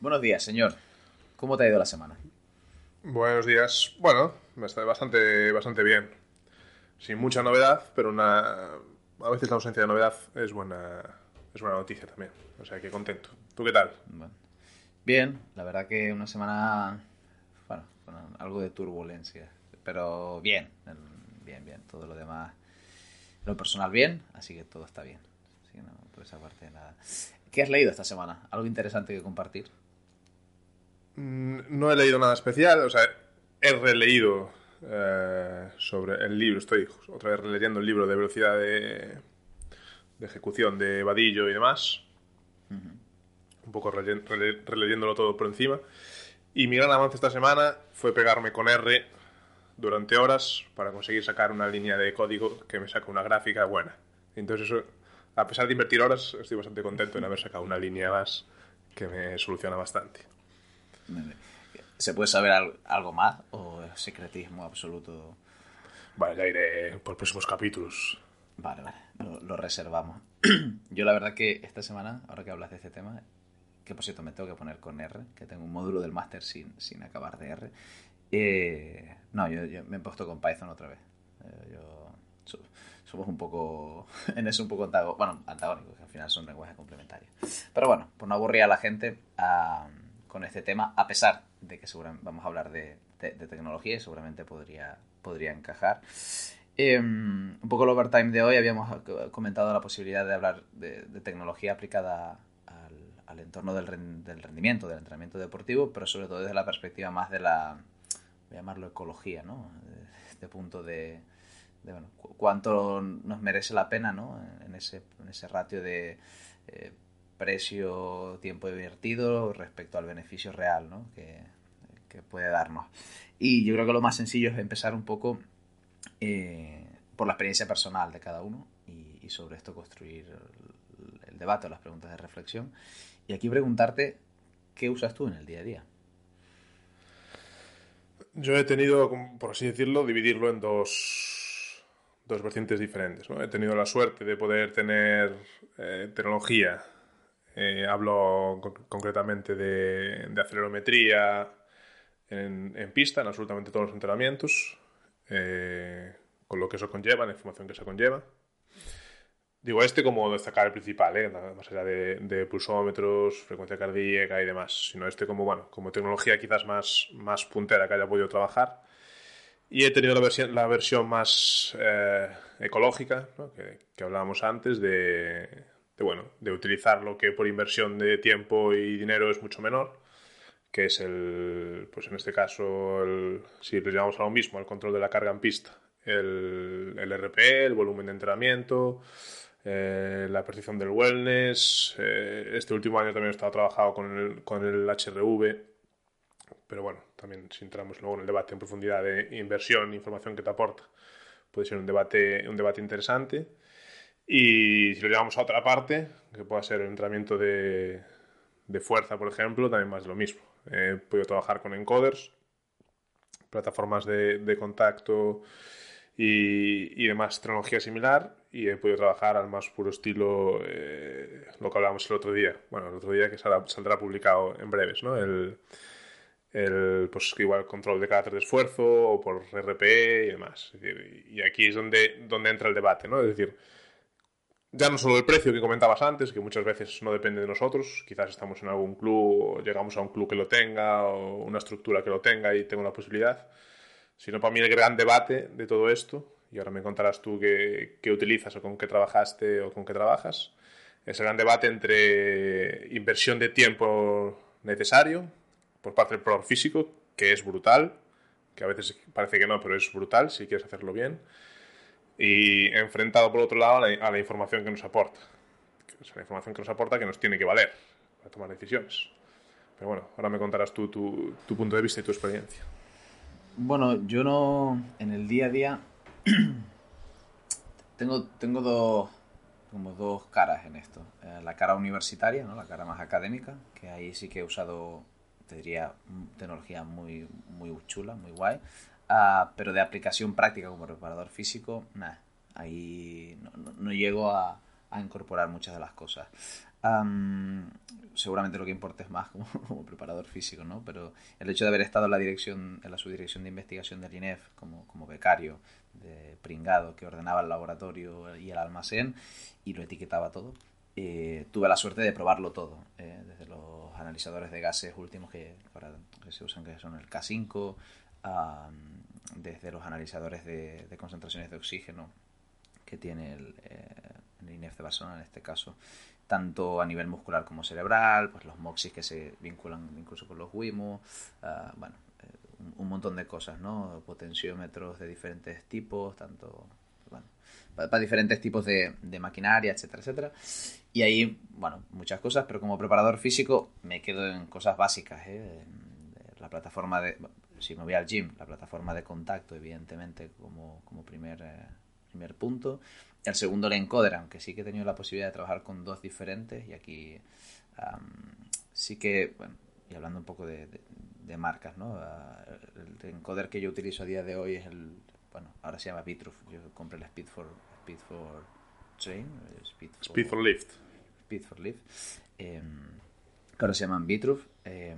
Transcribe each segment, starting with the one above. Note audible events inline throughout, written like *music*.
Buenos días, señor. ¿Cómo te ha ido la semana? Buenos días. Bueno, me está bastante, bastante bien. Sin mucha novedad, pero una... a veces la ausencia de novedad es buena, es buena noticia también. O sea que contento. ¿Tú qué tal? Bien, la verdad que una semana, bueno, con algo de turbulencia, pero bien, bien, bien. Todo lo demás, lo personal bien, así que todo está bien. Así que no, por esa parte nada. ¿Qué has leído esta semana? ¿Algo interesante que compartir? Mm, no he leído nada especial, o sea, he releído eh, sobre el libro, estoy otra vez releyendo el libro de velocidad de, ejecución de Vadillo y demás. Un poco releyéndolo todo por encima. Y mi gran avance esta semana fue pegarme con R durante horas para conseguir sacar una línea de código que me saque una gráfica buena. Entonces eso a pesar de invertir horas, estoy bastante contento en haber sacado una línea más que me soluciona bastante. ¿Se puede saber algo más o es secretismo absoluto? Vale, ya iré por próximos capítulos. Vale, vale, lo, reservamos. *clears throat* Yo la verdad que esta semana, ahora que hablas de este tema, que por cierto me tengo que poner con R, que tengo un módulo del máster sin, sin acabar de R. Eh, no, yo, me he puesto con Python otra vez. Eh, yo somos un poco, *laughs* en eso un poco antagónicos, bueno, antagónicos, que al final son lenguajes complementarios. Pero bueno, por no aburrir a la gente con este tema, a pesar de que seguramente vamos a hablar de, tecnología y seguramente podría, podría encajar. Em, un poco el overtime de hoy habíamos comentado la posibilidad de hablar de, tecnología aplicada al, entorno del, rendimiento, del entrenamiento deportivo, pero sobre todo desde la perspectiva más de la, voy a llamarlo ecología, ¿no? este punto de, de bueno, cuánto nos merece la pena ¿no? en, ese, en ese ratio de eh, precio, tiempo invertido respecto al beneficio real ¿no? que, puede darnos. Y yo creo que lo más sencillo es empezar un poco eh, por la experiencia personal de cada uno y, sobre esto construir el, el debate las preguntas de reflexión. Y aquí preguntarte, ¿qué usas tú en el día a día? Yo he tenido, por así decirlo, dividirlo en dos dos vertientes diferentes. He tenido la suerte de poder tener eh, tecnología. Eh, hablo concretamente de, acelerometría en, pista, en absolutamente todos los entrenamientos, eh, con lo que eso conlleva, la información que eso conlleva. Digo este como destacar el principal, más allá de, de, pulsómetros, frecuencia cardíaca y demás, sino este como, bueno, como tecnología quizás más, más puntera que haya podido trabajar y he tenido la versión, la versión más eh, ecológica, que, hablábamos antes, de, bueno, de utilizar lo que por inversión de tiempo y dinero es mucho menor, que es el, pues en este caso, el, si lo llamamos a lo mismo, el control de la carga en pista, el, el RP, el volumen de entrenamiento, eh, la percepción del wellness. Eh, este último año también he estado trabajando con el, con el HRV pero bueno, también si entramos luego en el debate en profundidad de inversión, información que te aporta, puede ser un debate, un debate interesante. Y si lo llevamos a otra parte, que pueda ser el entrenamiento de, de fuerza, por ejemplo, también más lo mismo. He podido trabajar con encoders, plataformas de, de contacto y, y, demás tecnología similar y he podido trabajar al más puro estilo eh, lo que hablábamos el otro día. Bueno, el otro día que saldrá, saldrá publicado en breves, ¿no? El, el, pues igual control de carácter de esfuerzo o por RP y demás. y aquí es donde, donde entra el debate, ¿no? Es decir, ya no solo el precio que comentabas antes, que muchas veces no depende de nosotros, quizás estamos en algún club o llegamos a un club que lo tenga o una estructura que lo tenga y tenga una posibilidad, sino para mí el gran debate de todo esto, y ahora me contarás tú qué, qué utilizas o con qué trabajaste o con qué trabajas, es el gran debate entre inversión de tiempo necesario, por parte del proveedor físico, que es brutal, que a veces parece que no, pero es brutal si quieres hacerlo bien, y enfrentado por otro lado a la, información que nos aporta. la información que nos aporta que nos tiene que valer. para tomar decisiones. Pero bueno, ahora me contarás tú tu, tu punto de vista y tu experiencia. Bueno, yo no. En el día a día. *clears throat* tengo, tengo dos. Como dos caras en esto. Eh, la cara universitaria, ¿no? La cara más académica, que ahí sí que he usado, te diría, tecnología muy, muy chula, muy guay. Ah, pero de aplicación práctica como preparador físico, nada. Ahí no, no, llego a, incorporar muchas de las cosas. seguramente lo que importa es más como, *laughs* como, preparador físico, ¿no? Pero el hecho de haber estado en la dirección, en la subdirección de investigación del INEF como, como becario, de pringado que ordenaba el laboratorio y el almacén y lo etiquetaba todo. Eh, tuve la suerte de probarlo todo, eh, desde los analizadores de gases últimos que, para, que se usan, que son el K5, desde los analizadores de, de, concentraciones de oxígeno que tiene el, eh, el, INEF de Barcelona en este caso, tanto a nivel muscular como cerebral, pues los MOXIS que se vinculan incluso con los WIMO, uh, bueno, un montón de cosas, ¿no? Potenciómetros de diferentes tipos, tanto, bueno, para, diferentes tipos de, maquinaria, etcétera, etcétera. Y ahí, bueno, muchas cosas, pero como preparador físico me quedo en cosas básicas, ¿eh? La plataforma de, si me voy al gym, la plataforma de contacto, evidentemente, como, como primer, eh, primer punto. El segundo, el encoder, aunque sí que he tenido la posibilidad de trabajar con dos diferentes y aquí um, sí que, bueno, y hablando un poco de, de, marcas, ¿no? Uh, el encoder que yo utilizo a día de hoy es el, bueno, ahora se llama Bitruf, yo compré el Speed for, Speed for Train, Speed for, Speed for Lift. Speed for Lift, eh, que ahora se llaman Bitruf, eh,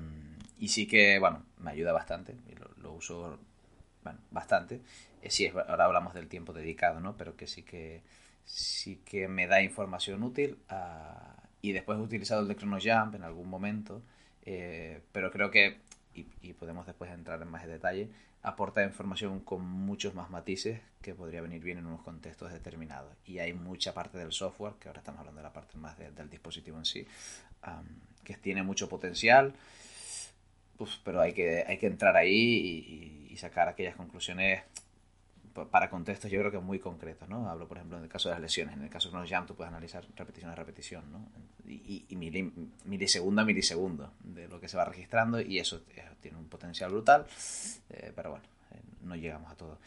y sí que, bueno, me ayuda bastante, lo, lo uso, bueno, bastante, eh, sí, es, ahora hablamos del tiempo dedicado, ¿no? Pero que sí que, sí que me da información útil, uh, y después he utilizado el de ChronoJump en algún momento, eh, pero creo que, y, y, podemos después entrar en más detalle, aporta información con muchos más matices que podría venir bien en unos contextos determinados. Y hay mucha parte del software, que ahora estamos hablando de la parte más de, del dispositivo en sí, um, que tiene mucho potencial, pues, pero hay que, hay que entrar ahí y, y, sacar aquellas conclusiones para contextos yo creo que muy concretos, ¿no? Hablo, por ejemplo, en el caso de las lesiones. En el caso de unos jump tú puedes analizar repetición a repetición, ¿no? Y, y mili, milisegundo a milisegundo de lo que se va registrando y eso tiene un potencial brutal, eh, pero bueno, eh, no llegamos a todo.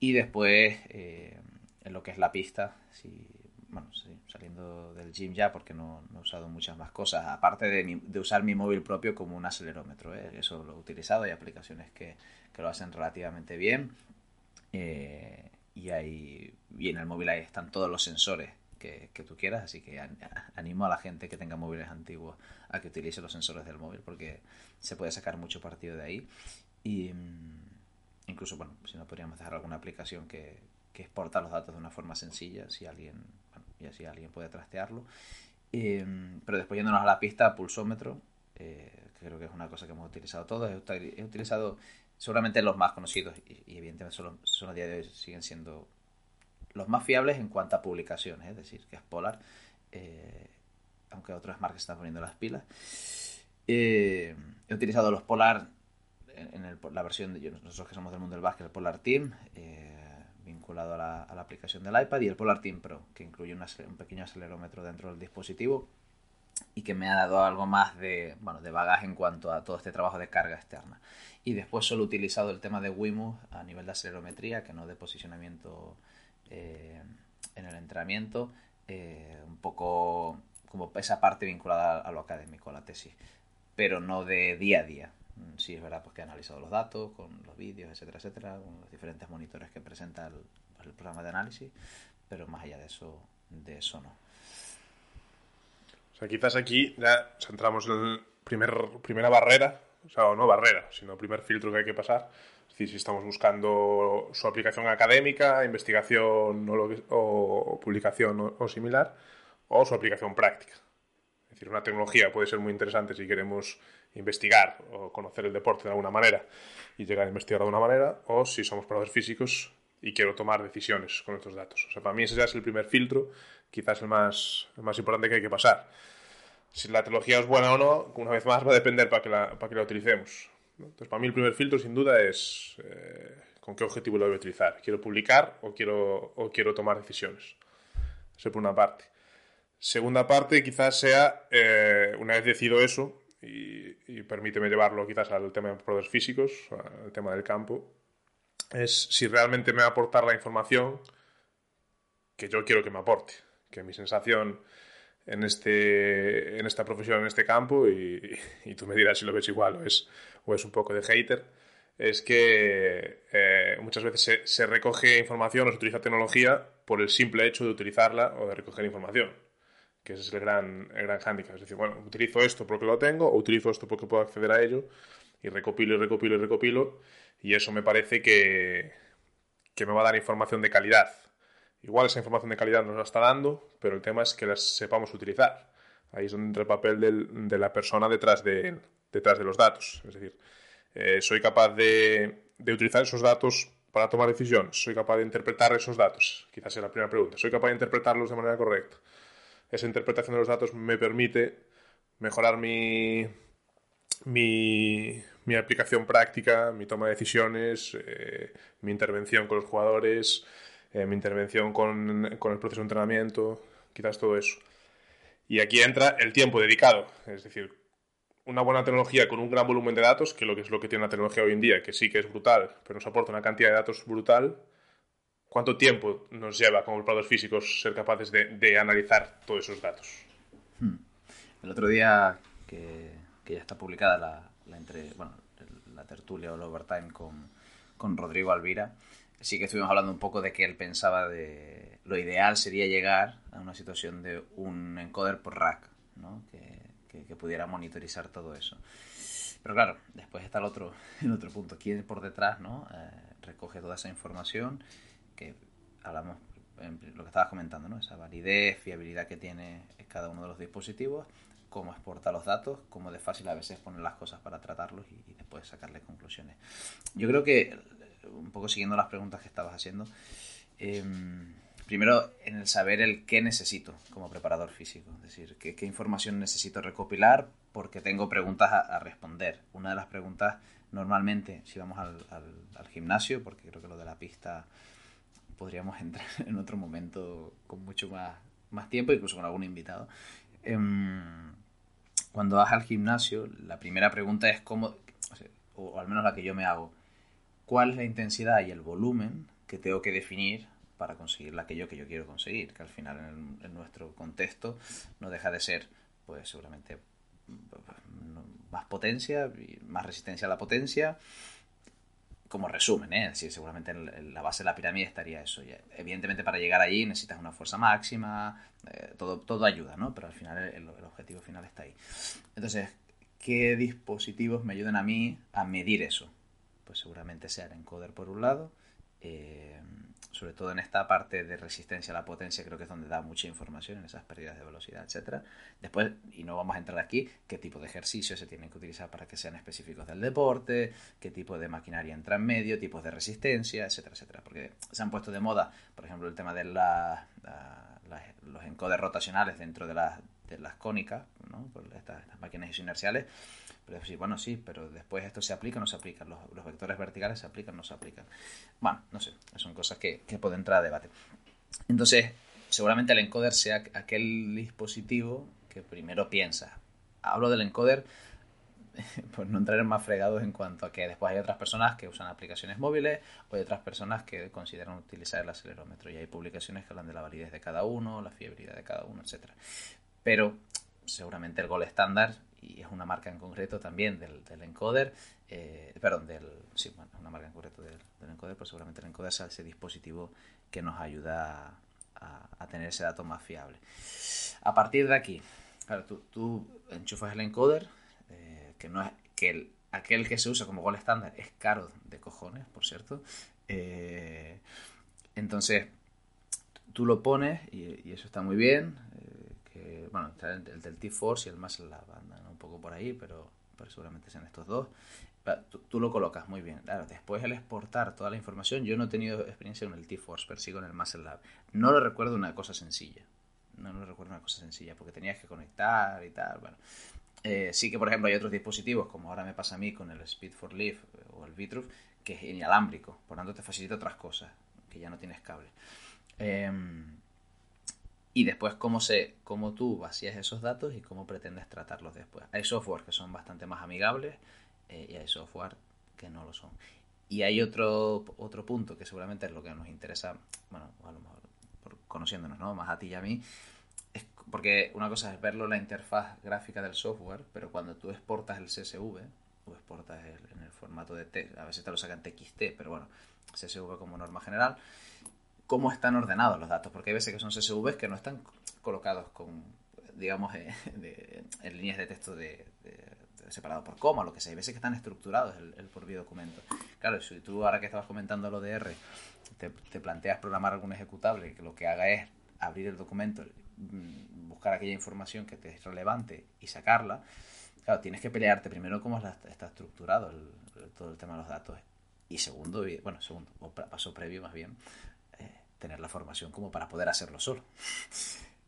Y después, eh, en lo que es la pista, si, bueno, sí, saliendo del gym ya porque no, he usado muchas más cosas, aparte de, mi, de usar mi móvil propio como un acelerómetro, ¿eh? eso lo he utilizado, hay aplicaciones que, que lo hacen relativamente bien eh, y, ahí, y en el móvil ahí están todos los sensores que, que, tú quieras, así que animo a la gente que tenga móviles antiguos a que utilice los sensores del móvil porque se puede sacar mucho partido de ahí. Y mm, incluso, bueno, si no podríamos dejar alguna aplicación que, que exporta los datos de una forma sencilla, si alguien, bueno, y así alguien puede trastearlo. Eh, pero después yéndonos a la pista, pulsómetro, eh, creo que es una cosa que hemos utilizado todos. He utilizado seguramente los más conocidos y, evidentemente son, son, a día de hoy siguen siendo los más fiables en cuanto a publicaciones, es decir, que es Polar, eh, aunque otras marcas están poniendo las pilas. Eh, he utilizado los Polar en, el, la versión de nosotros que somos del mundo del básquet, el Polar Team, eh, vinculado a la, aplicación del iPad, y el Polar Team Pro, que incluye un pequeño acelerómetro dentro del dispositivo y que me ha dado algo más de, bueno, de bagaje en cuanto a todo este trabajo de carga externa. Y después solo he utilizado el tema de Wimo a nivel de acelerometría, que no de posicionamiento eh, en el entrenamiento, eh, un poco como esa parte vinculada a lo académico, a la tesis, pero no de día a día. Sí, es verdad pues, he analizado los datos con los vídeos, etcétera, etcétera, con los diferentes monitores que presenta el, el programa de análisis, pero más allá de eso, de eso no. O sea, quizás aquí ya centramos en la primer, primera barrera, o sea, no barrera, sino primer filtro que hay que pasar. Es decir, si estamos buscando su aplicación académica, investigación o, lo, o publicación o, similar, o su aplicación práctica. Es decir, una tecnología puede ser muy interesante si queremos investigar o conocer el deporte de alguna manera y llegar a investigar de alguna manera, o si somos probadores físicos y quiero tomar decisiones con estos datos. O sea, para mí ese ya es el primer filtro, quizás el más, el más importante que hay que pasar. Si la tecnología es buena o no, una vez más va a depender para que la, para que la utilicemos. Entonces, para mí el primer filtro, sin duda, es eh, con qué objetivo lo voy a utilizar. ¿Quiero publicar o quiero, o quiero tomar decisiones? Eso por una parte. Segunda parte quizás sea, eh, una vez decido eso, y, permíteme llevarlo quizás al tema de problemas físicos, al tema del campo, es si realmente me va a aportar la información que yo quiero que me aporte, que mi sensación en, este, en esta profesión, en este campo, y, tú me dirás si lo ves igual o es, o es un poco de hater, es que eh, muchas veces se, se, recoge información o se utiliza tecnología por el simple hecho de utilizarla o de recoger información, que ese es el gran, el gran hándicap. Es decir, bueno, utilizo esto porque lo tengo o utilizo esto porque puedo acceder a ello y recopilo y recopilo y recopilo y eso me parece que, que me va a dar información de calidad Igual esa información de calidad nos la está dando, pero el tema es que las sepamos utilizar. Ahí es donde entra el papel de la persona detrás de, detrás de los datos. Es decir, eh, soy capaz de, utilizar esos datos para tomar decisiones. Soy capaz de interpretar esos datos. Quizás sea la primera pregunta. Soy capaz de interpretarlos de manera correcta. Esa interpretación de los datos me permite mejorar mi, mi, mi aplicación práctica, mi toma de decisiones, eh, mi intervención con los jugadores, eh, mi intervención con, el proceso de entrenamiento, quizás todo eso. Y aquí entra el tiempo dedicado, es decir, una buena tecnología con un gran volumen de datos, que, lo que es lo que tiene la tecnología hoy en día, que sí que es brutal, pero nos aporta una cantidad de datos brutal. ¿Cuánto tiempo nos lleva como preparadores físicos ser capaces de, analizar todos esos datos? Hmm. El otro día que, ya está publicada la, entre, bueno, la tertulia o el overtime con, con Rodrigo Alvira, sí que estuvimos hablando un poco de que él pensaba de lo ideal sería llegar a una situación de un encoder por rack, ¿no? que, pudiera monitorizar todo eso. Pero claro, después está el otro, *laughs* el otro punto. ¿Quién por detrás no? Eh, recoge toda esa información que hablamos, lo que estabas comentando, ¿no? esa validez, fiabilidad que tiene cada uno de los dispositivos, cómo exporta los datos, cómo de fácil a veces poner las cosas para tratarlos y, y después sacarle conclusiones. Yo creo que un poco siguiendo las preguntas que estabas haciendo, em, primero en el saber el qué necesito como preparador físico, es decir, qué, información necesito recopilar porque tengo preguntas a, responder. Una de las preguntas normalmente, si vamos al, gimnasio, porque creo que lo de la pista podríamos *laughs* entrar en otro momento con mucho más, más tiempo, incluso con algún invitado. Em, cuando vas al gimnasio, la primera pregunta es cómo, o al menos la que yo me hago, cuál es la intensidad y el volumen que tengo que definir para conseguir aquello que yo quiero conseguir, que al final en, nuestro contexto no deja de ser, pues seguramente más potencia, más resistencia a la potencia, como resumen, ¿eh? es seguramente en, la base de la pirámide estaría eso. evidentemente para llegar allí necesitas una fuerza máxima, eh, todo, todo ayuda, ¿no? Pero al final el, el objetivo final está ahí. Entonces, ¿qué dispositivos me ayudan a mí a medir eso? Pues seguramente sea el encoder por un lado. Eh, sobre todo en esta parte de resistencia a la potencia, creo que es donde da mucha información en esas pérdidas de velocidad, etcétera. Después, y no vamos a entrar aquí, qué tipo de ejercicios se tienen que utilizar para que sean específicos del deporte, qué tipo de maquinaria entra en medio, tipos de resistencia, etcétera, etcétera. Porque se han puesto de moda, por ejemplo, el tema de la, los encoders rotacionales dentro de, de las cónicas, ¿no? estas, estas máquinas inerciales pero decir, bueno, sí, pero después esto se aplica o no se aplica. Los, vectores verticales se aplican o no se aplican. Bueno, no sé, son cosas que, que pueden entrar a debate. Entonces, seguramente el encoder sea aquel dispositivo que primero piensa. Hablo del encoder *laughs* por no entrar en más fregados en cuanto a que después hay otras personas que usan aplicaciones móviles o hay otras personas que consideran utilizar el acelerómetro y hay publicaciones que hablan de la validez de cada uno, la fiabilidad de cada uno, etc. Pero seguramente el gol estándar y es una marca en concreto también del, encoder, eh, perdón, del, sí, bueno, una marca en concreto del, encoder, pero seguramente el encoder sea ese dispositivo que nos ayuda a, tener ese dato más fiable. A partir de aquí, claro, tú, enchufas el encoder, eh, que no es que aquel que se usa como gol estándar es caro de cojones, por cierto. Eh, entonces, tú lo pones y, eso está muy bien. bueno, el, del T-Force y el más la banda poco por ahí, pero, seguramente sean estos dos. Tú, lo colocas muy bien. Claro, después el exportar toda la información, yo no he tenido experiencia con el T-Force, pero sí con el Muscle Lab. No lo recuerdo una cosa sencilla. No lo recuerdo una cosa sencilla, porque tenías que conectar y tal. Bueno, eh, sí que, por ejemplo, hay otros dispositivos, como ahora me pasa a mí con el Speed for Leaf o el Vitruf, que es inalámbrico. Por tanto, te facilita otras cosas, que ya no tienes cable. Em, y después cómo, se, cómo tú vacías esos datos y cómo pretendes tratarlos después. Hay software que son bastante más amigables eh, y hay software que no lo son. Y hay otro, otro punto que seguramente es lo que nos interesa, bueno, a lo mejor por conociéndonos, ¿no? Más a ti y a mí, es porque una cosa es verlo en la interfaz gráfica del software, pero cuando tú exportas el CSV, o exportas en el formato de T, a veces te lo sacan TXT, pero bueno, CSV como norma general, cómo están ordenados los datos, porque hay veces que son CSVs que no están colocados con, digamos, en líneas de texto de, separado por coma, lo que sea. Hay veces que están estructurados el, el propio documento. Claro, si tú ahora que estabas comentando lo de R, te, planteas programar algún ejecutable que lo que haga es abrir el documento, mm, buscar aquella información que te es relevante y sacarla, claro, tienes que pelearte primero cómo está estructurado todo el tema de los datos. Y segundo, bueno, segundo, o paso previo más bien, eh, tener la formación como para poder hacerlo solo.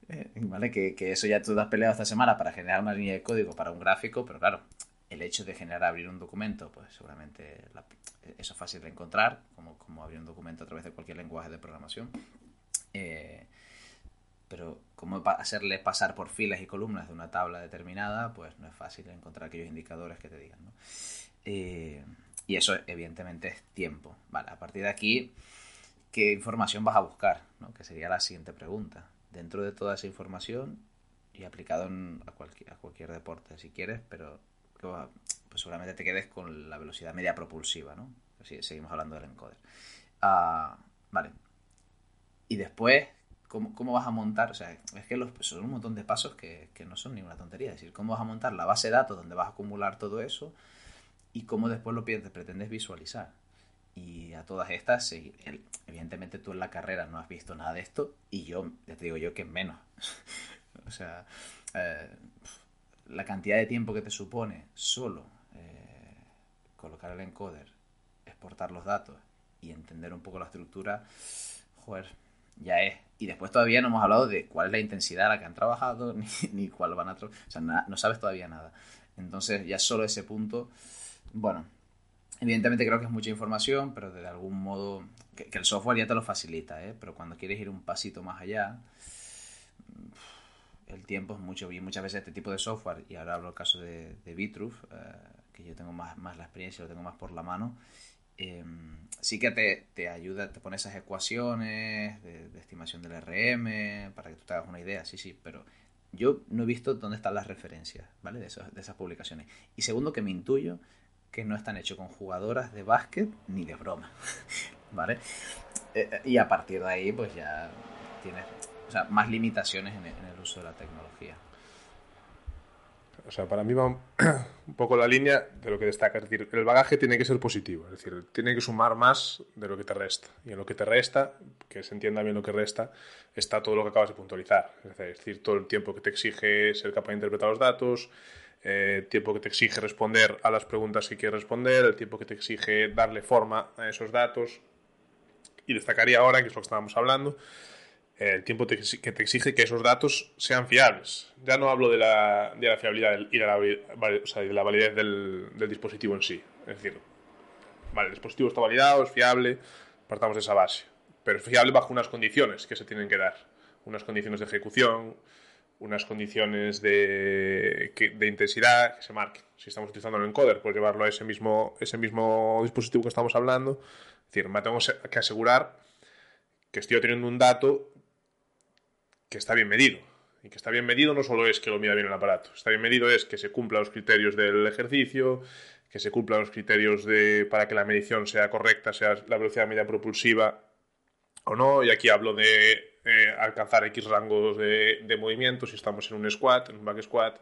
Eh, ¿Vale? Que, eso ya tú has peleado esta semana para generar una línea de código para un gráfico, pero claro, el hecho de generar abrir un documento, pues seguramente eso es fácil de encontrar, como, abrir un documento a través de cualquier lenguaje de programación. Eh, pero como hacerle pasar por filas y columnas de una tabla determinada, pues no es fácil encontrar aquellos indicadores que te digan. Eh, y eso evidentemente es tiempo. Vale, a partir de aquí, ¿qué información vas a buscar? Que sería la siguiente pregunta dentro de toda esa información y aplicado a, cualquier, a cualquier deporte si quieres, pero pues seguramente te quedes con la velocidad media propulsiva, ¿no? Así, seguimos hablando del encoder. Ah, vale. Y después, ¿cómo, ¿cómo, vas a montar? O sea, es que los, son un montón de pasos que, que, no son ninguna tontería. Es decir, ¿cómo vas a montar la base de datos donde vas a acumular todo eso? Y cómo después lo pretendes visualizar. Y a todas estas, evidentemente tú en la carrera no has visto nada de esto y yo, ya te digo yo que menos. *laughs* o sea, eh, la cantidad de tiempo que te supone solo eh, colocar el encoder, exportar los datos y entender un poco la estructura, joder, ya es. Y después todavía no hemos hablado de cuál es la intensidad a la que han trabajado, *laughs* ni, ni cuál van a... O sea, no sabes todavía nada. Entonces ya solo ese punto, bueno, Evidentemente creo que es mucha información, pero de algún modo, que, el software ya te lo facilita, ¿eh? pero cuando quieres ir un pasito más allá, el tiempo es mucho. Y muchas veces este tipo de software, y ahora hablo del caso de, de eh, que yo tengo más, más la experiencia, lo tengo más por la mano, em, sí que te, te, ayuda, te pone esas ecuaciones de, estimación del RM, para que tú te hagas una idea, sí, sí, pero yo no he visto dónde están las referencias, ¿vale? De, de esas publicaciones. Y segundo, que me intuyo que no están hechos con jugadoras de básquet ni de broma. *laughs* ¿Vale? Eh, eh, y a partir de ahí, pues ya tienes o sea, más limitaciones en el, uso de la tecnología. O sea, para mí va *clears throat* un, poco la línea de lo que destaca. Es decir, el bagaje tiene que ser positivo. Es decir, tiene que sumar más de lo que te resta. Y en lo que te resta, que se entienda bien lo que resta, está todo lo que acabas de puntualizar. Es decir, todo el tiempo que te exige ser capaz de interpretar los datos, eh, tiempo que te exige responder a las preguntas que quieres responder, el tiempo que te exige darle forma a esos datos. Y destacaría ahora, que es lo que estábamos hablando, el tiempo que te exige que esos datos sean fiables. Ya no hablo de la, de la fiabilidad y de la, de la validez del, del, dispositivo en sí. Es decir, vale, el dispositivo está validado, es fiable, partamos de esa base. Pero es fiable bajo unas condiciones que se tienen que dar. Unas condiciones de ejecución, unas condiciones de, de, intensidad que se marquen. Si estamos utilizando el encoder, pues llevarlo a ese mismo, ese mismo dispositivo que estamos hablando. Es decir, me tengo que asegurar que estoy obteniendo un dato que está bien medido. Y que está bien medido no solo es que lo mida bien el aparato, está bien medido es que se cumplan los criterios del ejercicio, que se cumplan los criterios de, para que la medición sea correcta, sea la velocidad media propulsiva o no. Y aquí hablo de eh, alcanzar X rangos de, de, movimiento, si estamos en un squat, en un back squat,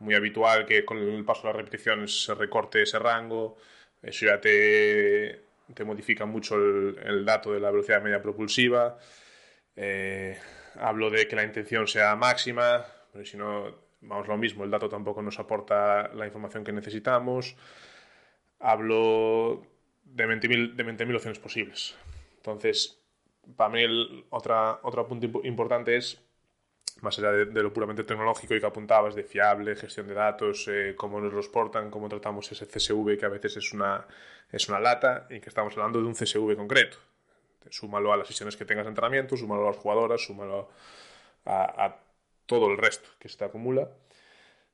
muy habitual que con el paso de las repeticiones se recorte ese rango, eso ya te, te modifica mucho el, dato de la velocidad media propulsiva. Eh, hablo de que la intención sea máxima, pero si no, vamos lo mismo, el dato tampoco nos aporta la información que necesitamos. Hablo de 20.000 de 20 opciones posibles. Entonces, para mí el, otra, otro punto importante es, más allá de, lo puramente tecnológico y que apuntabas, de fiable, gestión de datos, eh, cómo nos los portan, cómo tratamos ese CSV que a veces es una, es una lata y que estamos hablando de un CSV concreto. Súmalo a las sesiones que tengas de entrenamiento, súmalo a las jugadoras, súmalo a, todo el resto que se te acumula,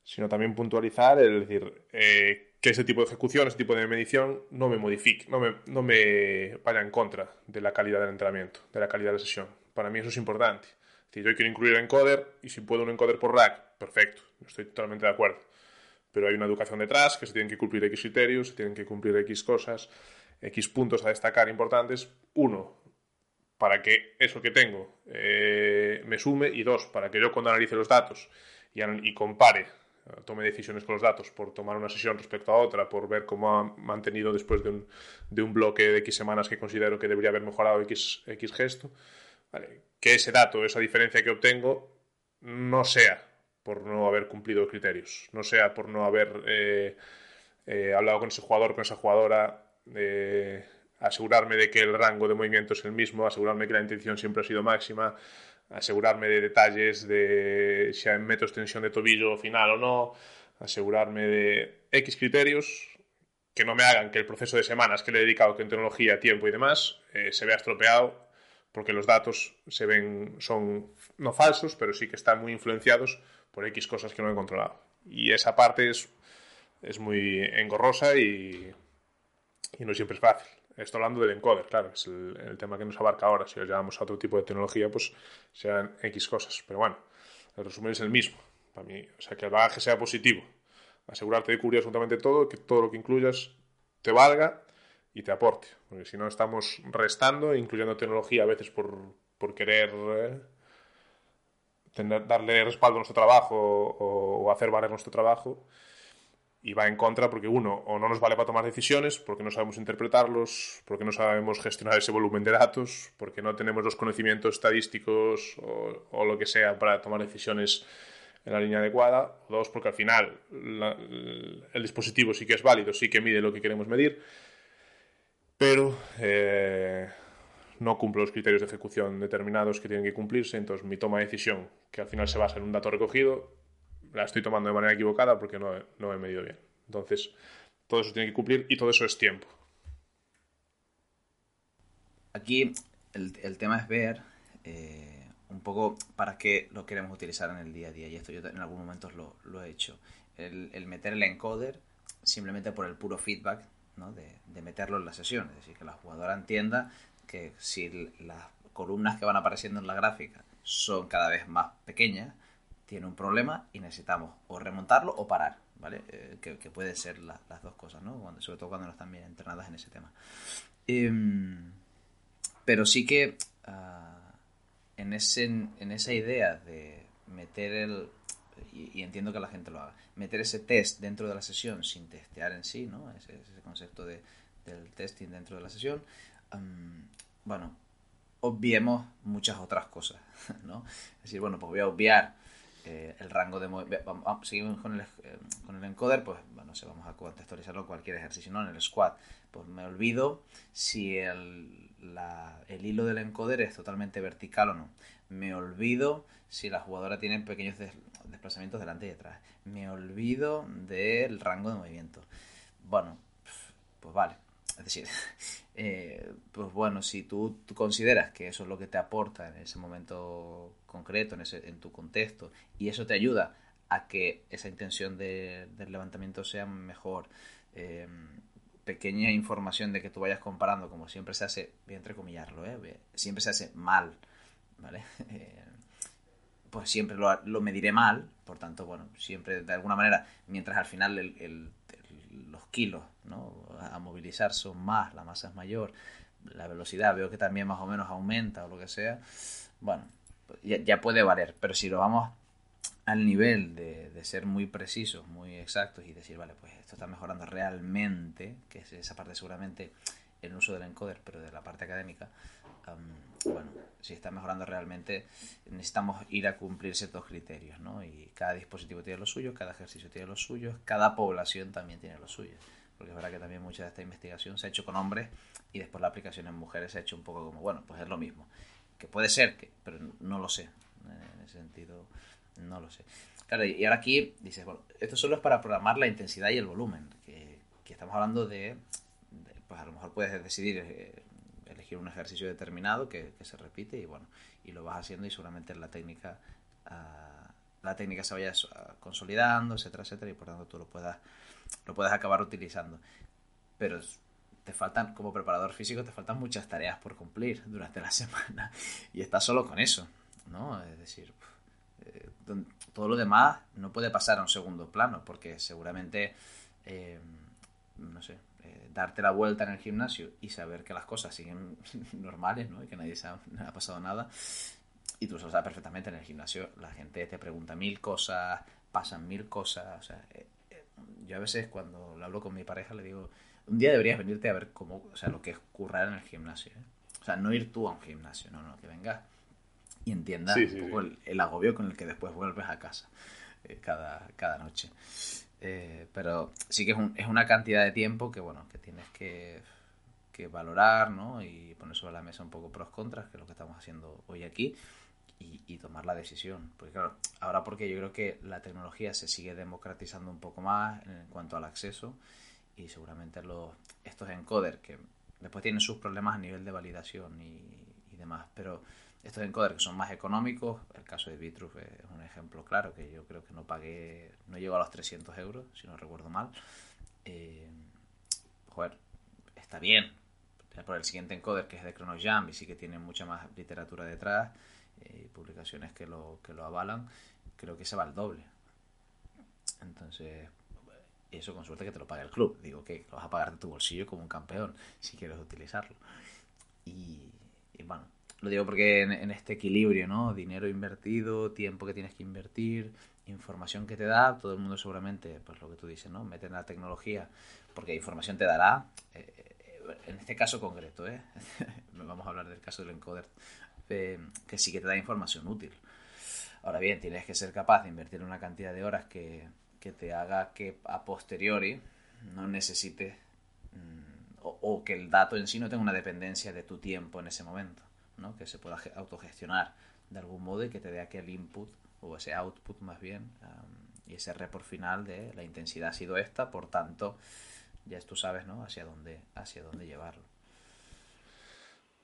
sino también puntualizar, es decir, eh, que ese tipo de ejecución, ese tipo de medición no me modifique, no me, no me vaya en contra de la calidad del entrenamiento, de la calidad de la sesión. Para mí eso es importante. Si yo quiero incluir el encoder y si puedo un encoder por rack, perfecto, estoy totalmente de acuerdo. Pero hay una educación detrás, que se tienen que cumplir X criterios, se tienen que cumplir X cosas, X puntos a destacar importantes. Uno, para que eso que tengo eh, me sume y dos, para que yo cuando analice los datos y compare tome decisiones con los datos, por tomar una sesión respecto a otra, por ver cómo ha mantenido después de un, bloque de X semanas que considero que debería haber mejorado X, X gesto, que ese dato, esa diferencia que obtengo, no sea por no haber cumplido criterios, no sea por no haber eh, eh, hablado con ese jugador, con esa jugadora, eh, asegurarme de que el rango de movimiento es el mismo, asegurarme que la intención siempre ha sido máxima, asegurarme de detalles de si meto extensión de tobillo final o no, asegurarme de X criterios que no me hagan que el proceso de semanas que le he dedicado en tecnología, tiempo y demás eh, se vea estropeado porque los datos se ven, son no falsos, pero sí que están muy influenciados por X cosas que no he controlado. Y esa parte es, es muy engorrosa y, y no siempre es fácil. Estoy hablando del encoder, claro, es el, tema que nos abarca ahora. Si lo llevamos a otro tipo de tecnología, pues sean X cosas. Pero bueno, el resumen es el mismo. Para mí, o sea, que el bagaje sea positivo. Asegurarte de cubrir absolutamente todo, que todo lo que incluyas te valga y te aporte. Porque si no, estamos restando, incluyendo tecnología a veces por, por querer eh, tener, darle respaldo a nuestro trabajo o, o hacer valer nuestro trabajo y va en contra porque uno o no nos vale para tomar decisiones, porque no sabemos interpretarlos, porque no sabemos gestionar ese volumen de datos, porque no tenemos los conocimientos estadísticos o, lo que sea para tomar decisiones en la línea adecuada, o dos, porque al final el dispositivo sí que es válido, sí que mide lo que queremos medir, pero eh, no cumple los criterios de ejecución determinados que tienen que cumplirse, entonces mi toma de decisión, que al final se basa en un dato recogido, la estoy tomando de manera equivocada porque no, no he medido bien. Entonces, todo eso tiene que cumplir y todo eso es tiempo. Aquí el, tema es ver eh, un poco para qué lo queremos utilizar en el día a día. Y esto yo en algún momento lo, lo he hecho. El, meter el encoder simplemente por el puro feedback ¿no? de, meterlo en la sesión. Es decir, que la jugadora entienda que si las columnas que van apareciendo en la gráfica son cada vez más pequeñas, tiene un problema y necesitamos o remontarlo o parar, ¿vale? Eh, que, puede ser las dos cosas, ¿no? sobre todo cuando no están bien entrenadas en ese tema. Em, pero sí que ah, en, ese, en esa idea de meter el... Y, entiendo que la gente lo haga. Meter ese test dentro de la sesión sin testear en sí, ¿no? Ese, concepto de, del testing dentro de la sesión. bueno, obviemos muchas otras cosas, *laughs* ¿no? Es decir, bueno, pues voy a obviar eh, el rango de movimiento. Seguimos con el, eh, con el encoder, pues bueno, se vamos a contextualizarlo cualquier ejercicio, ¿no? En el squat, pues me olvido si el, el hilo del encoder es totalmente vertical o no. Me olvido si la jugadora tiene pequeños desplazamientos delante y detrás. Me olvido del rango de movimiento. Bueno, pues vale. Es decir, *laughs* eh, pues bueno, si tú, consideras que eso es lo que te aporta en ese momento concreto, en, ese, en tu contexto, y eso te ayuda a que esa intención del levantamiento sea mejor, em, pequeña información de que tú vayas comparando, como siempre se hace, voy a entrecomillarlo, ¿eh? siempre se hace mal, ¿vale? *laughs* Eh, pues siempre lo, lo, mediré mal, por tanto, bueno, siempre de alguna manera, mientras al final el los kilos ¿no? a movilizar son más, la masa es mayor, la velocidad veo que también más o menos aumenta o lo que sea, bueno, ya, puede valer, pero si lo vamos al nivel de, ser muy precisos, muy exactos y decir, vale, pues esto está mejorando realmente, que es esa parte seguramente el uso del encoder, pero de la parte académica, bueno, si está mejorando realmente, necesitamos ir a cumplir ciertos criterios, ¿no? Y cada dispositivo tiene los suyos, cada ejercicio tiene los suyos, cada población también tiene los suyos. Porque es verdad que también mucha de esta investigación se ha hecho con hombres y después la aplicación en mujeres se ha hecho un poco como, bueno, pues es lo mismo. Que puede ser, que, pero no lo sé. En ese sentido, no lo sé. Claro, y ahora aquí dices, bueno, esto solo es para programar la intensidad y el volumen. Que, que estamos hablando de, pues a lo mejor puedes decidir eh, elegir un ejercicio determinado que, se repite y bueno, y lo vas haciendo y seguramente la técnica la técnica se vaya consolidando, etcétera, etcétera, y por tanto tú lo puedas, lo puedas acabar utilizando. Pero te faltan, como preparador físico, te faltan muchas tareas por cumplir durante la *laughs* semana. Y estás solo con eso, ¿no? Es decir, eh, todo lo demás no puede pasar a un segundo plano, porque seguramente, eh, no sé, eh, darte la vuelta en el gimnasio y saber que las cosas siguen *laughs* normales, ¿no? Y que nadie se ha, *laughs* ha pasado nada. Y tú lo sabes perfectamente en el gimnasio, la gente te pregunta mil cosas, pasan mil cosas. O sea, yo a veces cuando lo hablo con mi pareja le digo, un día deberías venirte a ver cómo, o sea, lo que es currar en el gimnasio. ¿eh? O sea, no ir tú a un gimnasio, no, no, que vengas y entiendas un poco el, agobio con el que después vuelves a casa eh, cada, cada noche. Eh, pero sí que es, un, es, una cantidad de tiempo que, bueno, que tienes que, que, valorar, ¿no? Y poner sobre la mesa un poco pros contras, que es lo que estamos haciendo hoy aquí, y, tomar la decisión. Porque claro, ahora porque yo creo que la tecnología se sigue democratizando un poco más en cuanto al acceso, y seguramente los, estos encoders que después tienen sus problemas a nivel de validación y, demás, pero estos encoders que son más económicos, el caso de Bitruf es un ejemplo claro, que yo creo que no pagué, no llegó a los 300 euros, si no recuerdo mal. Eh, joder, está bien. Por el siguiente encoder que es de ChronoJam y sí que tiene mucha más literatura detrás eh, y publicaciones que lo, que lo avalan, creo que se va al doble. Entonces, eso con suerte que te lo pague el club. Digo que lo vas a pagar de tu bolsillo como un campeón si quieres utilizarlo. Y, bueno, lo digo porque en, este equilibrio, ¿no? Dinero invertido, tiempo que tienes que invertir, información que te da, todo el mundo seguramente, pues lo que tú dices, ¿no? Mete en la tecnología porque información te dará. Eh, eh, en este caso concreto, ¿eh? *laughs* Vamos a hablar del caso del encoder, eh, que sí que te da información útil. Ahora bien, tienes que ser capaz de invertir una cantidad de horas que, que te haga que a posteriori no necesites mm, o, que el dato en sí no tenga una dependencia de tu tiempo en ese momento, ¿no? que se pueda autogestionar de algún modo y que te dé aquel input o ese output más bien y ese report final de la intensidad ha sido esta, por tanto ya tú sabes ¿no? hacia, dónde, hacia dónde llevarlo.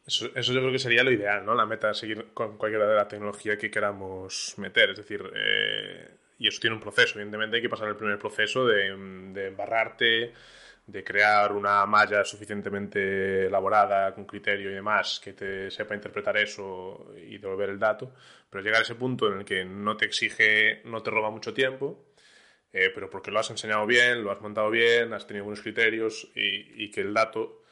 Eso, eso, yo creo que sería lo ideal, ¿no? La meta seguir con cualquiera de la tecnología que queramos meter. Es decir, eh, y eso tiene un proceso. Evidentemente hay que pasar el primer proceso de, de embarrarte, de crear una malla suficientemente elaborada, con criterio y demás, que te sepa interpretar eso y devolver el dato. Pero llegar a ese punto en el que no te exige, no te roba mucho tiempo, eh, pero porque lo has enseñado bien, lo has montado bien, has tenido buenos criterios y, que el dato,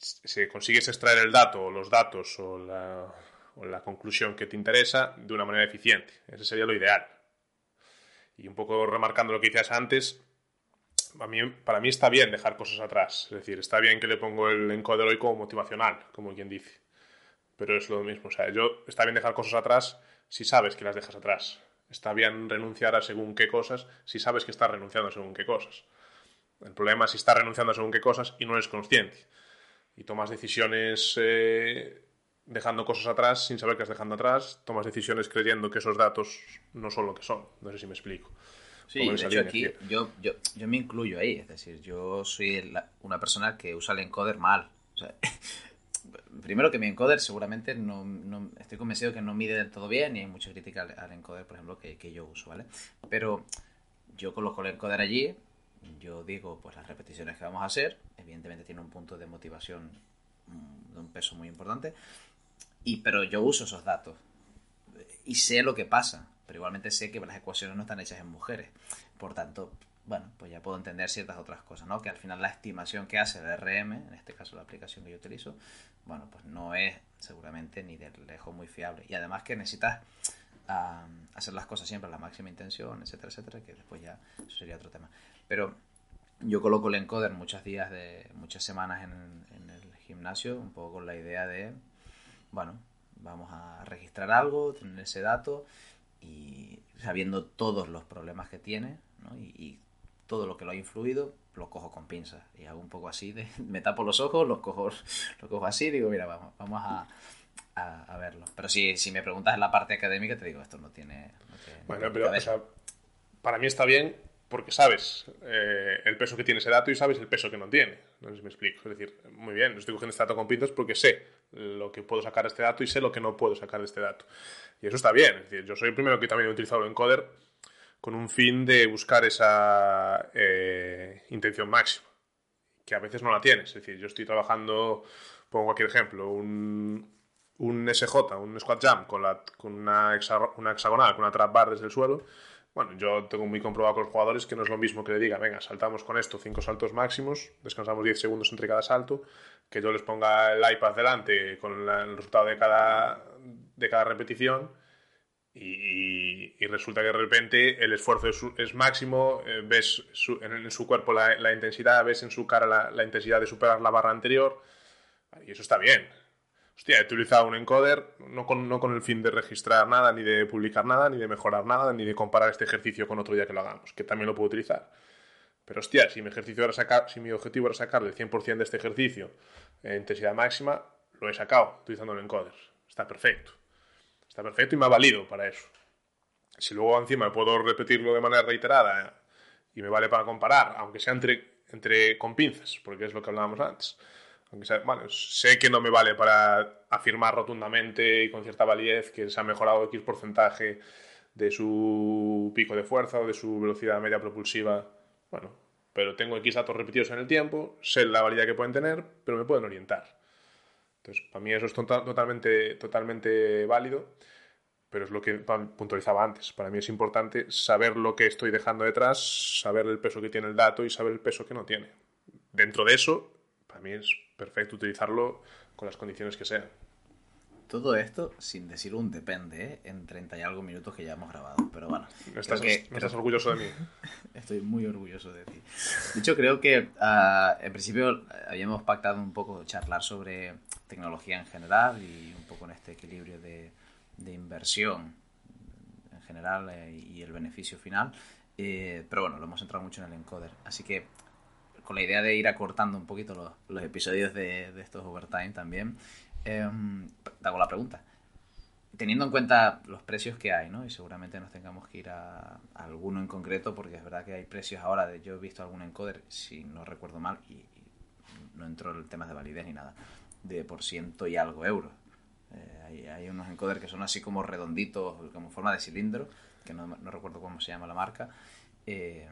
si consigues extraer el dato o los datos o la, o la conclusión que te interesa de una manera eficiente. Ese sería lo ideal. Y un poco remarcando lo que decías antes, para mí está bien dejar cosas atrás. Es decir, está bien que le pongo el encoder hoy como motivacional, como quien dice. Pero es lo mismo. O sea, yo está bien dejar cosas atrás si sabes que las dejas atrás. Está bien renunciar a según qué cosas si sabes que estás renunciando a según qué cosas. El problema es si estás renunciando a según qué cosas y no eres consciente. Y tomas decisiones eh, dejando cosas atrás sin saber que estás dejando atrás, tomas decisiones creyendo que esos datos no son lo que son. No sé si me explico. Sí, de hecho aquí yo, yo, yo, me incluyo ahí, es decir, yo soy una persona que usa el encoder mal. *laughs* primero que mi encoder seguramente no, no, estoy convencido que no mide del todo bien y hay mucha crítica al, encoder, por ejemplo, que, que, yo uso, ¿vale? Pero yo coloco el encoder allí, yo digo pues las repeticiones que vamos a hacer, evidentemente tiene un punto de motivación mm, de un peso muy importante, y, pero yo uso esos datos y sé lo que pasa, pero igualmente sé que las ecuaciones no están hechas en mujeres. Por tanto, bueno, pues ya puedo entender ciertas otras cosas, ¿no? Que al final la estimación que hace el RM, en este caso la aplicación que yo utilizo, bueno, pues no es seguramente ni de lejos muy fiable. Y además que necesitas hacer las cosas siempre a la máxima intención, etcétera, etcétera, que después ya eso sería otro tema. Pero yo coloco el encoder muchos días de muchas semanas en, en el gimnasio, un poco con la idea de bueno, vamos a registrar algo, tener ese dato y sabiendo todos los problemas que tiene ¿no? y, todo lo que lo ha influido, lo cojo con pinzas y hago un poco así, de, *laughs* me tapo los ojos, los cojo, *laughs* los cojo así y digo, mira, vamos, vamos a, a, verlo. Pero si, si me preguntas en la parte académica, te digo, esto no tiene... bueno, pero para mí está bien porque sabes eh, el peso que tiene ese dato y sabes el peso que no tiene. No sé si me explico. Es decir, muy bien, estoy cogiendo este dato con pinzas porque sé lo que puedo sacar de este dato y sé lo que no puedo sacar de este dato. Y eso está bien. Es decir, yo soy el primero que también he utilizado el encoder con un fin de buscar esa eh, intención máxima, que a veces no la tienes. Es decir, yo estoy trabajando, pongo cualquier ejemplo, un, un SJ, un squat jump con, la, con una, una hexagonal, con una trap bar desde el suelo bueno, yo tengo muy comprobado con los jugadores que no es lo mismo que le diga, venga, saltamos con esto cinco saltos máximos, descansamos 10 segundos entre cada salto, que yo les ponga el iPad delante con el resultado de cada, de cada repetición y, resulta que de repente el esfuerzo es, máximo, eh, ves en, su cuerpo la, intensidad, ves en su cara la, la intensidad de superar la barra anterior y eso está bien Hostia, he utilizado un encoder no con, no con el fin de registrar nada, ni de publicar nada, ni de mejorar nada, ni de comparar este ejercicio con otro día que lo hagamos, que también lo puedo utilizar. Pero hostia, si mi, ejercicio era sacar, si mi objetivo era sacar el 100% de este ejercicio en intensidad máxima, lo he sacado utilizando el encoder. Está perfecto. Está perfecto y me ha valido para eso. Si luego encima puedo repetirlo de manera reiterada y me vale para comparar, aunque sea entre, entre con pinzas, porque es lo que hablábamos antes sé que no me vale para afirmar rotundamente y con cierta validez que se ha mejorado X porcentaje de su pico de fuerza o de su velocidad media propulsiva. Bueno, pero tengo X datos repetidos en el tiempo, sé la validez que pueden tener, pero me pueden orientar. Entonces, para mí eso es tota-, totalmente, totalmente válido, pero es lo que puntualizaba antes. Para mí es importante saber lo que estoy dejando detrás, saber el peso que tiene el dato y saber el peso que no tiene. Dentro de eso, para mí es perfecto utilizarlo con las condiciones que sean. Todo esto sin decir un depende, ¿eh? en 30 y algo minutos que ya hemos grabado. Pero bueno. estás, estás orgulloso de mí? *laughs* Estoy muy orgulloso de ti. De hecho, creo que uh, en principio habíamos pactado un poco charlar sobre tecnología en general y un poco en este equilibrio de, de inversión en general eh, y el beneficio final. Eh, pero bueno, lo hemos entrado mucho en el encoder. Así que con la idea de ir acortando un poquito los, episodios de, estos overtime también, eh, te hago la pregunta. Teniendo en cuenta los precios que hay, ¿no? Y seguramente nos tengamos que ir a, alguno en concreto, porque es verdad que hay precios ahora, de, yo he visto algún encoder, si no recuerdo mal, y, no entró el tema de validez ni nada, de por ciento y algo euros. Eh, hay, unos encoders que son así como redonditos, como forma de cilindro, que no, recuerdo cómo se llama la marca, eh,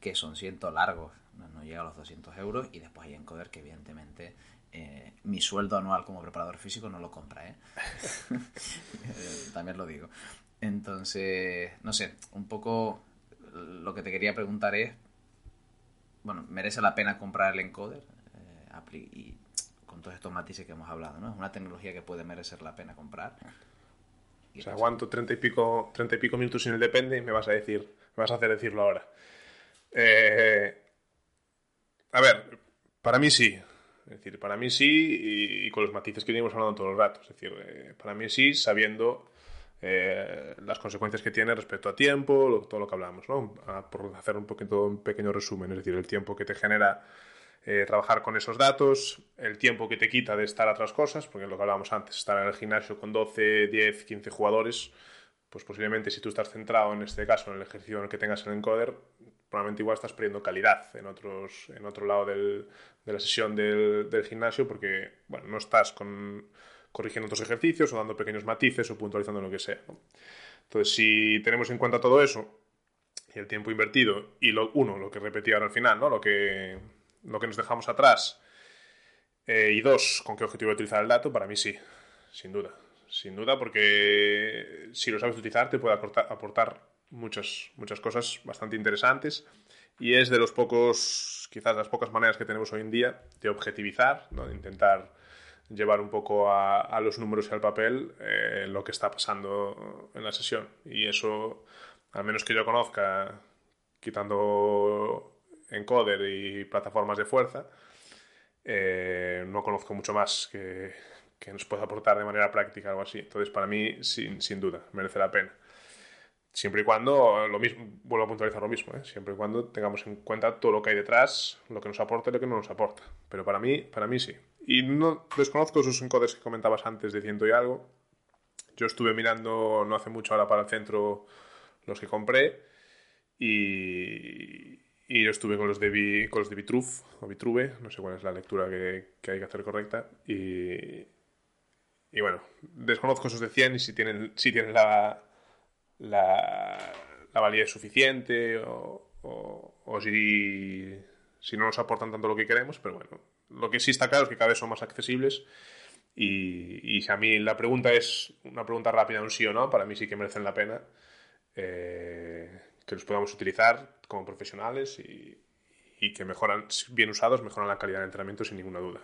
que son cientos largos no, llega a los 200 euros y después hay encoder que evidentemente eh, mi sueldo anual como preparador físico no lo compra, ¿eh? *laughs* También lo digo. Entonces, no sé, un poco lo que te quería preguntar es, bueno, ¿merece la pena comprar el encoder? Eh, y con todos estos matices que hemos hablado, ¿no? Es una tecnología que puede merecer la pena comprar. o sea, aguanto 30 y pico, 30 y pico minutos sin el depende y me vas a decir, me vas a hacer decirlo ahora. Eh, a ver, para mí sí. Es decir, para mí sí, y, con los matices que venimos hablando todos los ratos. Es decir, eh, para mí sí, sabiendo eh, las consecuencias que tiene respecto a tiempo, todo lo que hablamos, ¿no? por hacer un poquito un pequeño resumen, es decir, el tiempo que te genera eh, trabajar con esos datos, el tiempo que te quita de estar a otras cosas, porque lo que hablábamos antes, estar en el gimnasio con 12, 10, 15 jugadores, pues posiblemente si tú estás centrado en este caso en el ejercicio en el que tengas el encoder, probablemente igual estás perdiendo calidad en, otros, en otro lado del, de la sesión del, del, gimnasio porque bueno, no estás con, corrigiendo otros ejercicios o dando pequeños matices o puntualizando lo que sea. Entonces, si tenemos en cuenta todo eso y el tiempo invertido y lo, uno, lo que repetí ahora al final, ¿no? lo, que, lo que nos dejamos atrás eh, y dos, con qué objetivo utilizar el dato, para mí sí, sin duda. Sin duda, porque si lo sabes utilizar te puede aportar, aportar muchas, muchas cosas bastante interesantes y es de los pocos, quizás las pocas maneras que tenemos hoy en día de objetivizar, de intentar llevar un poco a, los números y al papel eh, lo que está pasando en la sesión. Y eso, al menos que yo conozca, quitando encoder y plataformas de fuerza, eh, no conozco mucho más que, que, nos pueda aportar de manera práctica algo así. Entonces, para mí, sin, sin duda, merece la pena. Siempre y cuando, lo mismo, vuelvo a puntualizar lo mismo, ¿eh? siempre y cuando tengamos en cuenta todo lo que hay detrás, lo que nos aporta y lo que no nos aporta. Pero para mí, para mí sí. Y no desconozco esos encodes que comentabas antes de ciento y algo. Yo estuve mirando no hace mucho ahora para el centro los que compré Y, y yo estuve con los de, con los de o Vitruve, no sé cuál es la lectura que, que hay que hacer correcta. Y, y bueno, desconozco esos de 100 y si tienen, si tienen la, la, la validez suficiente o, o, si, si, no nos aportan tanto lo que queremos, pero bueno, lo que sí está claro es que cada vez son más accesibles y, y si a mí la pregunta es una pregunta rápida, un sí o no, para mí sí que merecen la pena eh, que los podamos utilizar como profesionales y, y que mejoran, bien usados, mejoran la calidad de entrenamiento sin ninguna duda.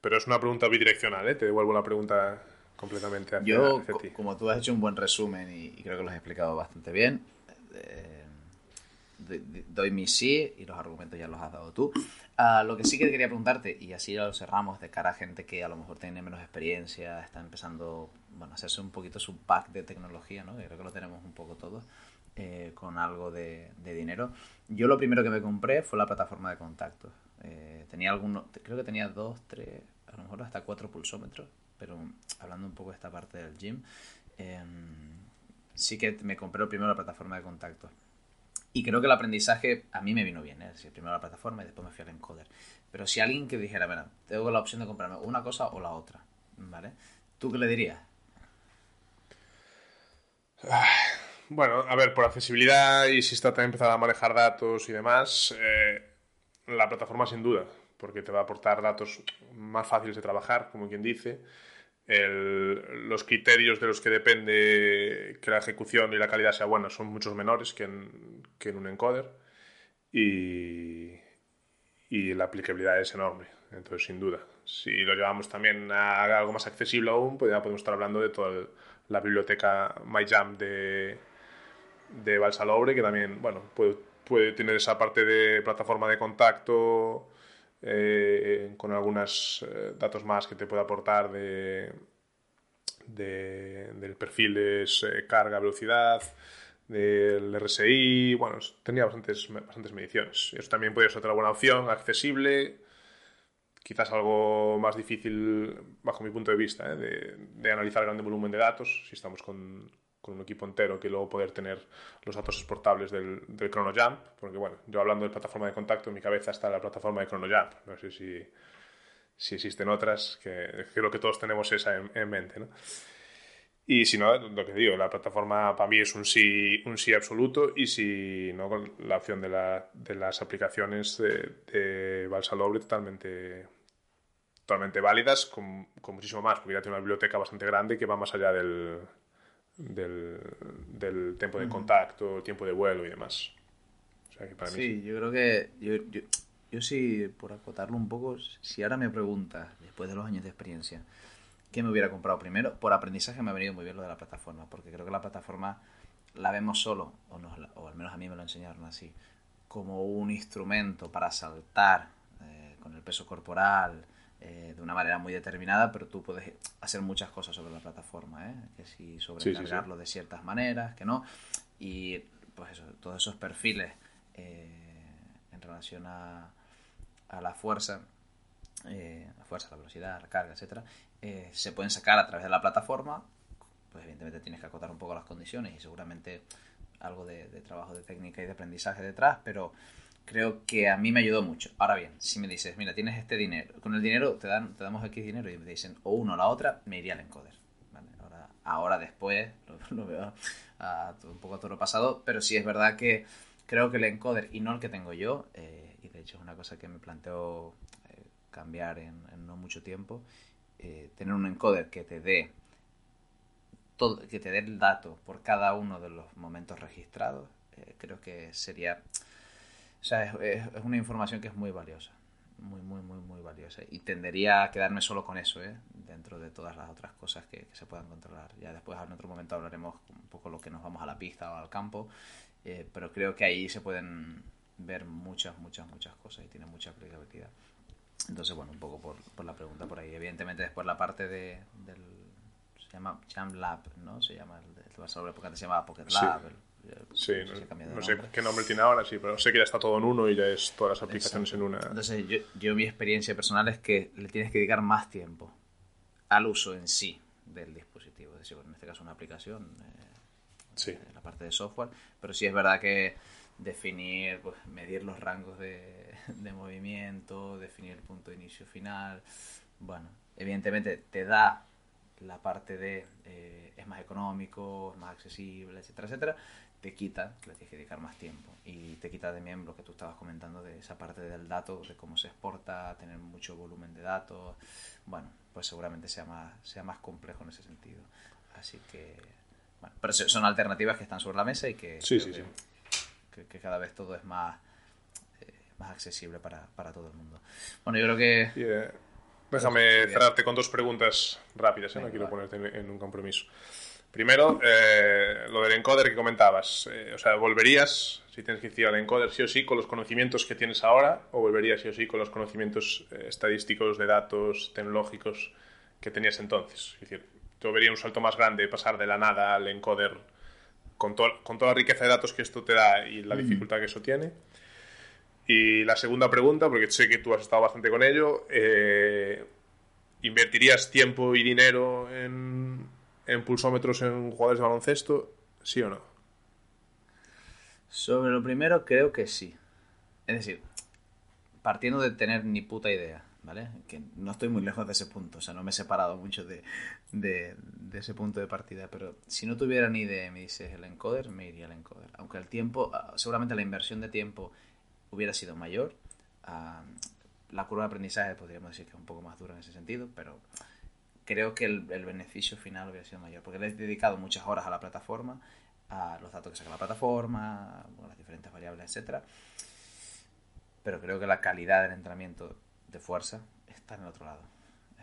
Pero es una pregunta bidireccional, ¿eh? Te devuelvo la pregunta completamente hacia, Yo, ti. como tú has hecho un buen resumen y, creo que lo has explicado bastante bien, eh, doy mi sí y los argumentos ya los has dado tú. Uh, lo que sí que quería preguntarte, y así ya lo cerramos de cara a gente que a lo mejor tiene menos experiencia, está empezando bueno, a hacerse un poquito su pack de tecnología, ¿no? creo que lo tenemos un poco todos, eh, con algo de, de, dinero. Yo lo primero que me compré fue la plataforma de contactos. Eh, tenía algunos, creo que tenía dos, tres, a lo mejor hasta cuatro pulsómetros, pero hablando un poco de esta parte del gym, em, sí que me compré primero la plataforma de contacto. Y creo que el aprendizaje a mí me vino bien, ¿eh? primero la plataforma y después me fui al encoder. Pero si alguien que dijera, bueno, tengo la opción de comprarme una cosa o la otra, ¿vale? ¿Tú qué le dirías? Bueno, a ver, por accesibilidad y si está también empezado a manejar datos y demás, eh, la plataforma sin duda, porque te va a aportar datos más fáciles de trabajar, como quien dice. los criterios de los que depende que la ejecución y la calidad sea buena son muchos menores que en, que en un encoder y, y la aplicabilidad es enorme. Entonces, sin duda, si lo llevamos también a algo más accesible aún, pues ya podemos estar hablando de toda la biblioteca MyJam de, de Balsalobre, que también, bueno, puede puede tener esa parte de plataforma de contacto eh, con algunos eh, datos más que te puede aportar de, del perfil de eh, carga, velocidad, del RSI, bueno, tenía bastantes, bastantes mediciones. Eso también puede ser otra buena opción, accesible, quizás algo más difícil bajo mi punto de vista, de, de analizar grande volumen de datos, si estamos con, con un equipo entero que luego poder tener los datos exportables del, del ChronoJump, porque bueno, yo hablando de plataforma de contacto, en mi cabeza está la plataforma de ChronoJump, no sé si, si existen otras, que creo que todos tenemos esa en, mente, ¿no? Y si no, lo que digo, la plataforma para mí es un sí, un sí absoluto y si no, la opción de, la, de las aplicaciones de, de Balsalobre totalmente, totalmente válidas, con, con, muchísimo más, porque ya tiene una biblioteca bastante grande que va más allá del, del, del tiempo de contacto, tiempo de vuelo y demás. sí, yo creo que yo, yo, yo, sí, por acotarlo un poco, si ahora me preguntas, después de los años de experiencia, ¿qué me hubiera comprado primero? Por aprendizaje me ha venido muy bien lo de la plataforma, porque creo que la plataforma la vemos solo, o, o al menos a mí me lo enseñaron así, como un instrumento para saltar eh, con el peso corporal, eh, de una manera muy determinada, pero tú puedes hacer muchas cosas sobre la plataforma, ¿eh? que si sobrecargarlo de ciertas maneras, que no. Y pues eso, todos esos perfiles eh, en relación a, a la fuerza, eh, la fuerza, la velocidad, la carga, etcétera, se pueden sacar a través de la plataforma. Pues evidentemente tienes que acotar un poco las condiciones y seguramente algo de, de trabajo de técnica y de aprendizaje detrás, pero creo que a mí me ayudó mucho. Ahora bien, si me dices, mira, tienes este dinero, con el dinero te, dan, te damos X dinero y me dicen o uno o la otra, me iría al encoder. Ahora, ahora después *laughs* lo, veo a, un poco a todo lo pasado, pero sí es verdad que creo que el encoder y no el que tengo yo, eh, y de hecho es una cosa que me planteo eh, cambiar en, no mucho tiempo, eh, tener un encoder que te dé todo, que te dé el dato por cada uno de los momentos registrados, creo que sería o sea, es, una información que es muy valiosa. Muy, muy, muy, muy valiosa. Y tendería a quedarme solo con eso, ¿eh? Dentro de todas las otras cosas que, se puedan controlar. Ya después, en otro momento, hablaremos un poco lo que nos vamos a la pista o al campo. Eh, pero creo que ahí se pueden ver muchas, muchas, muchas cosas y tiene mucha aplicabilidad. Entonces, bueno, un poco por, por, la pregunta por ahí. Evidentemente, después la parte de, del. Se llama Jam Lab, ¿no? Se llama el, el, porque antes se llamaba Pocket Lab. Sí, no, sé qué nombre tiene ahora, sí, pero sé que ya está todo en uno y ya es todas las aplicaciones en una. Entonces, yo, yo, mi experiencia personal es que le tienes que dedicar más tiempo al uso en sí del dispositivo. Es decir, en este caso una aplicación, eh, Sí. la parte de software, pero sí es verdad que definir, pues, medir los rangos de, de movimiento, definir el punto de inicio final, bueno, evidentemente te da la parte de eh, es más económico, es más accesible, etcétera, etcétera, te quita que le tienes que dedicar más tiempo y te quita también lo que tú estabas comentando de esa parte del dato, de cómo se exporta, tener mucho volumen de datos, bueno, pues seguramente sea más, sea más complejo en ese sentido. Así que, bueno, pero son alternativas que están sobre la mesa y que, sí, sí, que, sí. que, que, cada vez todo es más, eh, más accesible para, para, todo el mundo. Bueno, yo creo que... Yeah. Déjame cerrarte con dos preguntas rápidas, ¿eh? no quiero ponerte en, en un compromiso. Primero, eh, lo del encoder que comentabas. Eh, o sea, ¿volverías, si tienes que decir al encoder, sí o sí, con los conocimientos que tienes ahora? ¿O volverías sí o sí con los conocimientos eh, estadísticos, de datos, tecnológicos que tenías entonces? Es decir, ¿te vería un salto más grande pasar de la nada al encoder con, to con toda la riqueza de datos que esto te da y la mm. dificultad que eso tiene? Y la segunda pregunta, porque sé que tú has estado bastante con ello, eh, ¿invertirías tiempo y dinero en, en pulsómetros en jugadores de baloncesto? ¿Sí o no? Sobre lo primero, creo que sí. Es decir, partiendo de tener ni puta idea, ¿vale? Que no estoy muy lejos de ese punto, o sea, no me he separado mucho de, de, ese punto de partida, pero si no tuviera ni idea, me dices el encoder, me iría al encoder. Aunque el tiempo, seguramente la inversión de tiempo hubiera sido mayor. Uh, la curva de aprendizaje podríamos decir que es un poco más dura en ese sentido, pero creo que el, el, beneficio final hubiera sido mayor, porque le he dedicado muchas horas a la plataforma, a los datos que saca la plataforma, bueno, las diferentes variables, etcétera. Pero creo que la calidad del entrenamiento de fuerza está en el otro lado.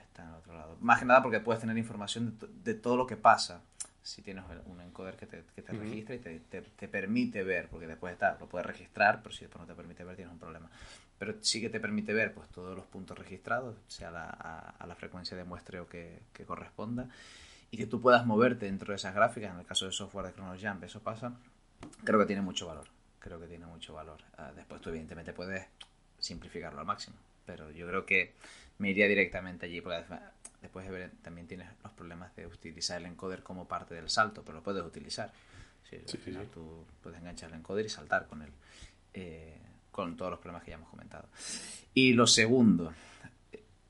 Está en el otro lado. Más que nada porque puedes tener información de, de todo lo que pasa si tienes un encoder que te, que te uh -huh. registra y te, te, te, permite ver, porque después está, lo puedes registrar, pero si después no te permite ver tienes un problema. Pero sí que te permite ver pues todos los puntos registrados, sea la, a, a, la frecuencia de muestreo que, que, corresponda, y que tú puedas moverte dentro de esas gráficas, en el caso de software de ChronoJump, eso pasa, creo que tiene mucho valor, creo que tiene mucho valor. Uh, después tú evidentemente puedes simplificarlo al máximo, pero yo creo que me iría directamente allí, porque después también tienes los problemas de utilizar el encoder como parte del salto, pero lo puedes utilizar. Sí, sí, sí. tú puedes enganchar el encoder y saltar con él, eh, con todos los problemas que ya hemos comentado. Y lo segundo,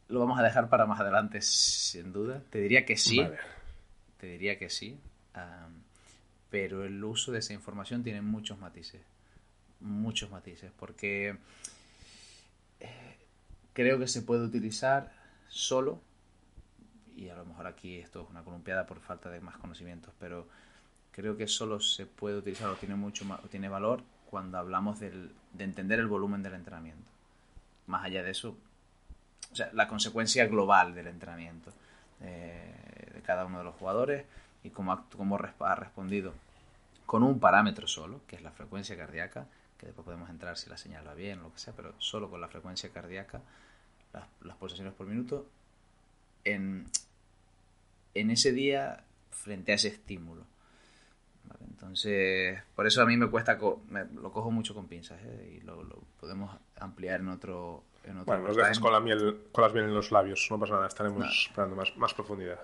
lo vamos a dejar para más adelante, sin duda. Te diría que sí. Vale. Te diría que sí. Um, pero el uso de esa información tiene muchos matices. Muchos matices. Porque eh, creo que se puede utilizar solo y a lo mejor aquí esto es una columpiada por falta de más conocimientos, pero creo que solo se puede utilizar o tiene mucho o tiene valor cuando hablamos del, de entender el volumen del entrenamiento. Más allá de eso, o sea, la consecuencia global del entrenamiento eh, de cada uno de los jugadores y cómo, cómo ha respondido con un parámetro solo, que es la frecuencia cardíaca, que después podemos entrar si la señal va bien o lo que sea, pero solo con la frecuencia cardíaca, las, las pulsaciones por minuto, en, en ese día frente a ese estímulo. ¿Vale? Entonces, por eso a mí me cuesta, co me, lo cojo mucho con pinzas ¿eh? y lo, lo, podemos ampliar en otro. En otro bueno, nos dejas con, la miel, con las miel en los labios, no pasa nada, estaremos no. esperando más, más profundidad.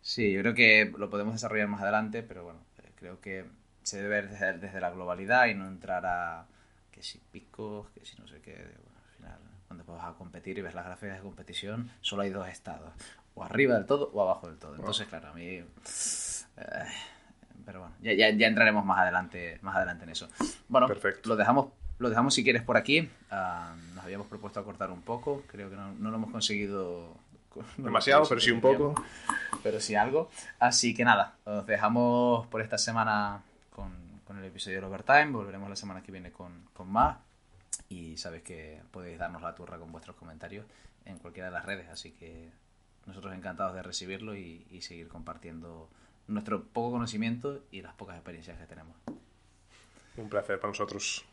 Sí, yo creo que lo podemos desarrollar más adelante, pero bueno, eh, creo que se debe ver desde, desde la globalidad y no entrar a que si picos, que si no sé qué. Bueno, al final, cuando vas a competir y ves las gráficas de competición, solo hay dos estados o arriba del todo o abajo del todo. Entonces, claro, a mí... Eh, pero bueno, ya, ya, ya, entraremos más adelante, más adelante en eso. Bueno, Perfecto. lo dejamos lo dejamos si quieres por aquí. Uh, nos habíamos propuesto acortar un poco. Creo que no, no lo hemos conseguido... No Demasiado, pero sí un poco. Pero sí algo. Así que nada, os dejamos por esta semana con, con el episodio de Overtime. Volveremos la semana que viene con, con más. Y sabéis que podéis darnos la turra con vuestros comentarios en cualquiera de las redes. Así que nosotros encantados de recibirlo y, y, seguir compartiendo nuestro poco conocimiento y las pocas experiencias que tenemos. Un placer para nosotros.